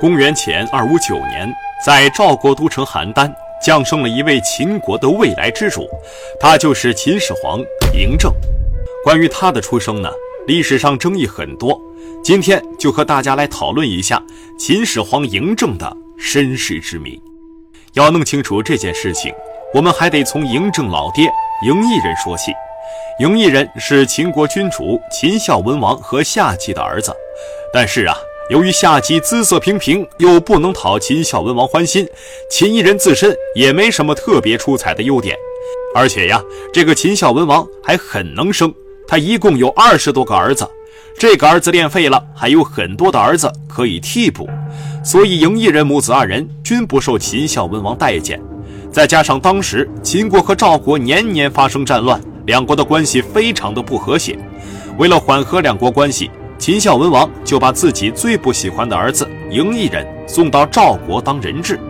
公元前二五九年，在赵国都城邯郸降生了一位秦国的未来之主，他就是秦始皇嬴政。关于他的出生呢，历史上争议很多。今天就和大家来讨论一下秦始皇嬴政的身世之谜。要弄清楚这件事情，我们还得从嬴政老爹嬴异人说起。嬴异人是秦国君主秦孝文王和夏姬的儿子，但是啊。由于夏姬姿色平平，又不能讨秦孝文王欢心，秦异人自身也没什么特别出彩的优点。而且呀，这个秦孝文王还很能生，他一共有二十多个儿子。这个儿子练废了，还有很多的儿子可以替补，所以嬴异人母子二人均不受秦孝文王待见。再加上当时秦国和赵国年年发生战乱，两国的关系非常的不和谐。为了缓和两国关系。秦孝文王就把自己最不喜欢的儿子嬴异人送到赵国当人质。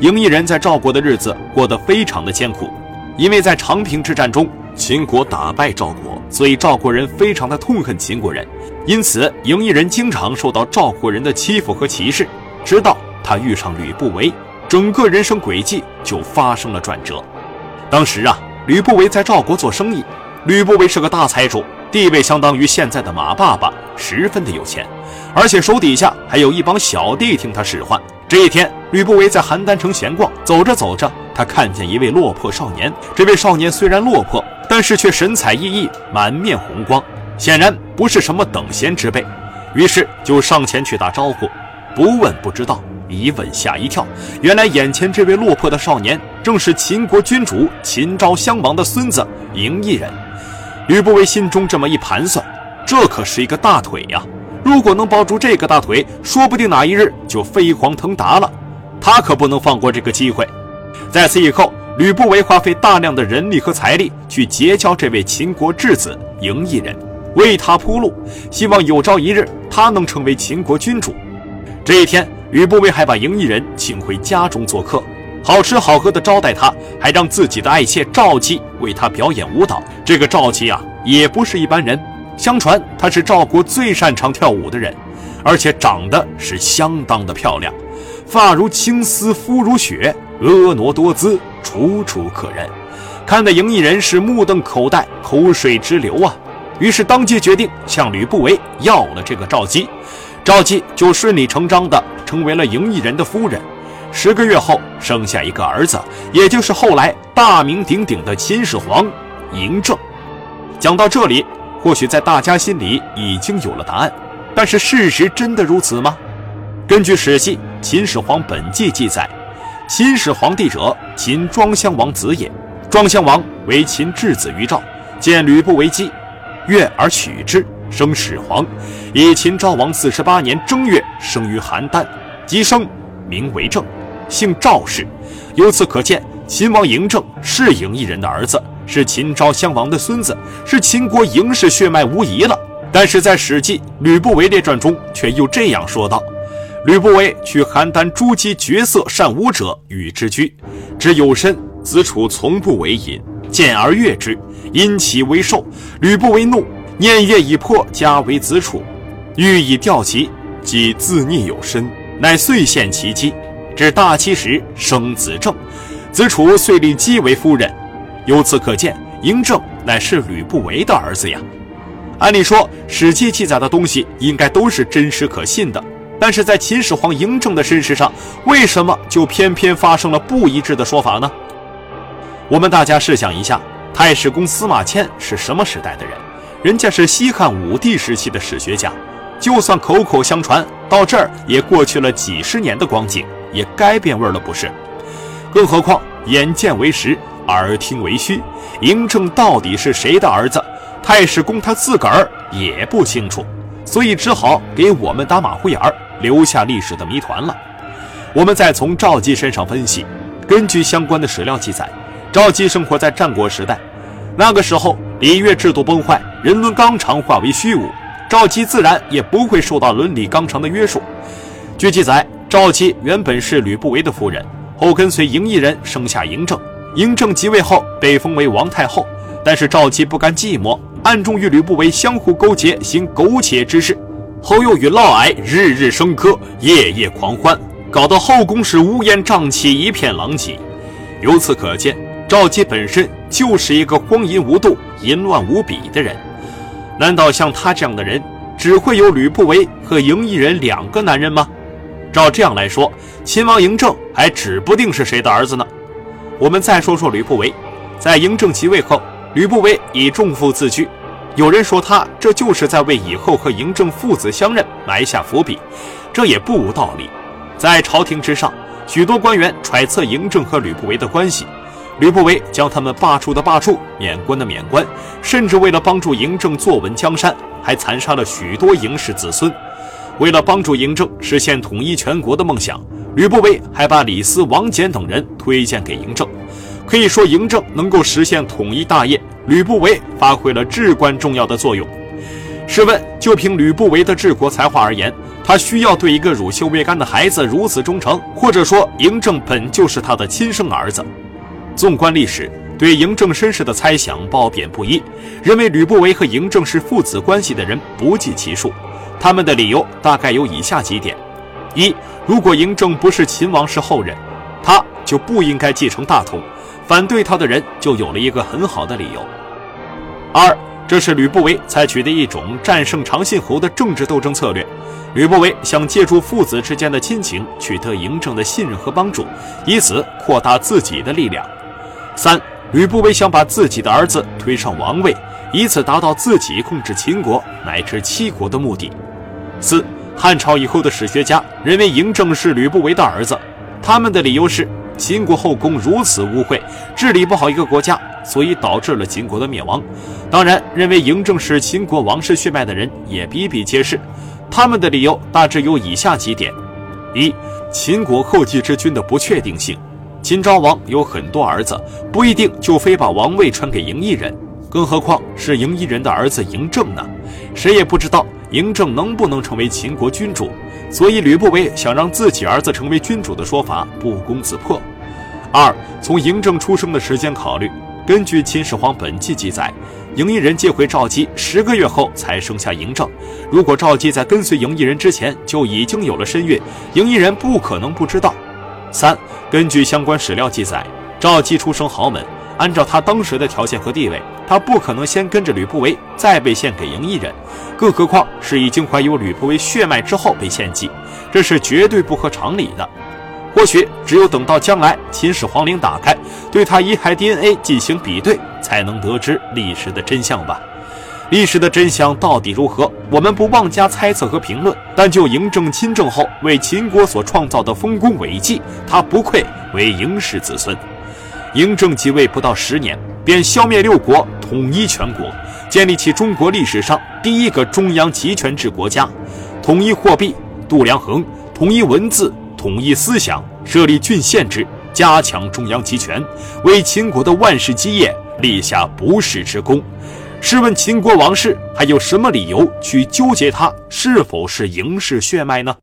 嬴异人在赵国的日子过得非常的艰苦，因为在长平之战中，秦国打败赵国，所以赵国人非常的痛恨秦国人，因此嬴异人经常受到赵国人的欺负和歧视。直到他遇上吕不韦，整个人生轨迹就发生了转折。当时啊，吕不韦在赵国做生意，吕不韦是个大财主。地位相当于现在的马爸爸，十分的有钱，而且手底下还有一帮小弟听他使唤。这一天，吕不韦在邯郸城闲逛，走着走着，他看见一位落魄少年。这位少年虽然落魄，但是却神采奕奕，满面红光，显然不是什么等闲之辈。于是就上前去打招呼，不问不知道，一问吓一跳，原来眼前这位落魄的少年正是秦国君主秦昭襄王的孙子嬴异人。吕不韦心中这么一盘算，这可是一个大腿呀！如果能抱住这个大腿，说不定哪一日就飞黄腾达了。他可不能放过这个机会。在此以后，吕不韦花费大量的人力和财力去结交这位秦国质子嬴异人，为他铺路，希望有朝一日他能成为秦国君主。这一天，吕不韦还把嬴异人请回家中做客。好吃好喝的招待他，还让自己的爱妾赵姬为他表演舞蹈。这个赵姬啊，也不是一般人。相传她是赵国最擅长跳舞的人，而且长得是相当的漂亮，发如青丝，肤如雪，婀娜多姿，楚楚可人，看得嬴异人是目瞪口呆，口水直流啊。于是当即决定向吕不韦要了这个赵姬，赵姬就顺理成章的成为了嬴异人的夫人。十个月后，生下一个儿子，也就是后来大名鼎鼎的秦始皇嬴政。讲到这里，或许在大家心里已经有了答案，但是事实真的如此吗？根据《史记·秦始皇本纪》记载，秦始皇帝者，秦庄襄王子也。庄襄王为秦质子于赵，见吕不韦姬，悦而娶之，生始皇。以秦昭王四十八年正月生于邯郸，即生，名为政。姓赵氏，由此可见，秦王嬴政是嬴异人的儿子，是秦昭襄王的孙子，是秦国嬴氏血脉无疑了。但是在《史记·吕不韦列传》中，却又这样说道：“吕不韦取邯郸诸姬绝色善舞者与之居，之有身，子楚从不为饮，见而悦之，因其为寿。吕不韦怒，念月已破，加为子楚，欲以吊其，即自逆有身，乃遂献其姬。”至大七时，生子正，子楚遂立姬为夫人。由此可见，嬴政乃是吕不韦的儿子呀。按理说，《史记》记载的东西应该都是真实可信的，但是在秦始皇嬴政的身世上，为什么就偏偏发生了不一致的说法呢？我们大家试想一下，太史公司马迁是什么时代的人？人家是西汉武帝时期的史学家，就算口口相传，到这儿也过去了几十年的光景。也该变味了，不是？更何况眼见为实，耳听为虚，嬴政到底是谁的儿子？太史公他自个儿也不清楚，所以只好给我们打马虎眼儿，留下历史的谜团了。我们再从赵姬身上分析，根据相关的史料记载，赵姬生活在战国时代，那个时候礼乐制度崩坏，人伦纲常化为虚无，赵姬自然也不会受到伦理纲常的约束。据记载。赵姬原本是吕不韦的夫人，后跟随嬴异人生下嬴政。嬴政即位后被封为王太后，但是赵姬不甘寂寞，暗中与吕不韦相互勾结，行苟且之事。后又与嫪毐日日笙歌，夜夜狂欢，搞得后宫是乌烟瘴气，一片狼藉。由此可见，赵姬本身就是一个荒淫无度、淫乱无比的人。难道像他这样的人，只会有吕不韦和赢异人两个男人吗？照这样来说，秦王嬴政还指不定是谁的儿子呢。我们再说说吕不韦，在嬴政即位后，吕不韦以重父自居，有人说他这就是在为以后和嬴政父子相认埋下伏笔，这也不无道理。在朝廷之上，许多官员揣测嬴政和吕不韦的关系，吕不韦将他们罢黜的罢黜，免官的免官，甚至为了帮助嬴政坐稳江山，还残杀了许多嬴氏子孙。为了帮助嬴政实现统一全国的梦想，吕不韦还把李斯、王翦等人推荐给嬴政。可以说，嬴政能够实现统一大业，吕不韦发挥了至关重要的作用。试问，就凭吕不韦的治国才华而言，他需要对一个乳臭未干的孩子如此忠诚，或者说嬴政本就是他的亲生儿子？纵观历史，对嬴政身世的猜想褒贬不一，认为吕不韦和嬴政是父子关系的人不计其数。他们的理由大概有以下几点：一，如果嬴政不是秦王室后人，他就不应该继承大统，反对他的人就有了一个很好的理由；二，这是吕不韦采取的一种战胜长信侯的政治斗争策略，吕不韦想借助父子之间的亲情取得嬴政的信任和帮助，以此扩大自己的力量；三，吕不韦想把自己的儿子推上王位，以此达到自己控制秦国乃至七国的目的。四汉朝以后的史学家认为嬴政是吕不韦的儿子，他们的理由是秦国后宫如此污秽，治理不好一个国家，所以导致了秦国的灭亡。当然，认为嬴政是秦国王室血脉的人也比比皆是，他们的理由大致有以下几点：一、秦国后继之君的不确定性，秦昭王有很多儿子，不一定就非把王位传给嬴异人，更何况是嬴异人的儿子嬴政呢？谁也不知道。嬴政能不能成为秦国君主？所以吕不韦想让自己儿子成为君主的说法不攻自破。二，从嬴政出生的时间考虑，根据《秦始皇本纪》记载，嬴异人接回赵姬十个月后才生下嬴政。如果赵姬在跟随嬴异人之前就已经有了身孕，嬴异人不可能不知道。三，根据相关史料记载，赵姬出生豪门。按照他当时的条件和地位，他不可能先跟着吕不韦，再被献给嬴异人，更何况是已经怀有吕不韦血脉之后被献祭，这是绝对不合常理的。或许只有等到将来秦始皇陵打开，对他遗骸 DNA 进行比对，才能得知历史的真相吧。历史的真相到底如何，我们不妄加猜测和评论。但就嬴政亲政后为秦国所创造的丰功伟绩，他不愧为嬴氏子孙。嬴政即位不到十年，便消灭六国，统一全国，建立起中国历史上第一个中央集权制国家，统一货币，度量衡，统一文字，统一思想，设立郡县制，加强中央集权，为秦国的万世基业立下不世之功。试问秦国王室还有什么理由去纠结他是否是嬴氏血脉呢？